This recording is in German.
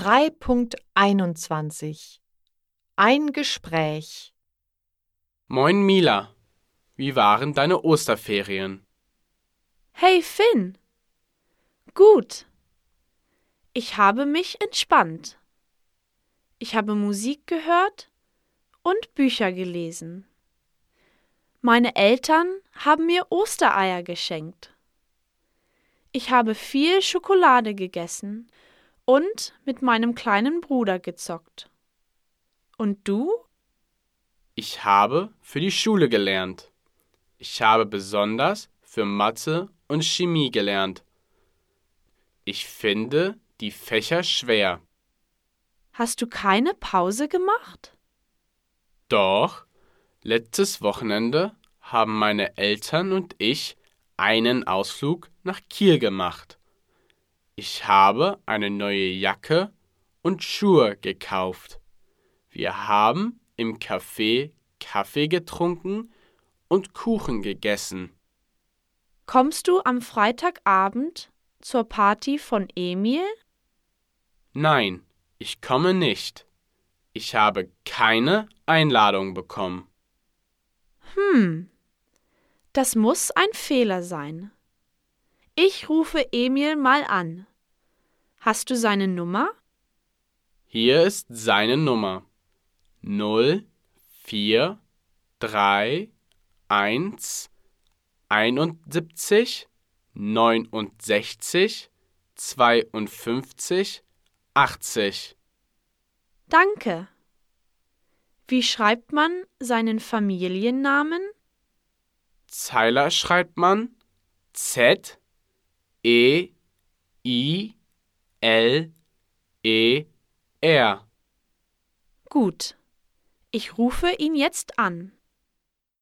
3.21 Ein Gespräch Moin Mila, wie waren deine Osterferien? Hey Finn. Gut. Ich habe mich entspannt. Ich habe Musik gehört und Bücher gelesen. Meine Eltern haben mir Ostereier geschenkt. Ich habe viel Schokolade gegessen und mit meinem kleinen Bruder gezockt. Und du? Ich habe für die Schule gelernt. Ich habe besonders für Mathe und Chemie gelernt. Ich finde die Fächer schwer. Hast du keine Pause gemacht? Doch, letztes Wochenende haben meine Eltern und ich einen Ausflug nach Kiel gemacht. Ich habe eine neue Jacke und Schuhe gekauft. Wir haben im Café Kaffee getrunken und Kuchen gegessen. Kommst du am Freitagabend zur Party von Emil? Nein, ich komme nicht. Ich habe keine Einladung bekommen. Hm, das muss ein Fehler sein. Ich rufe Emil mal an. Hast du seine Nummer? Hier ist seine Nummer. 0 4 3 1 71 69 52 80. Danke. Wie schreibt man seinen Familiennamen? Zeiler schreibt man Z E I L E R. Gut. Ich rufe ihn jetzt an.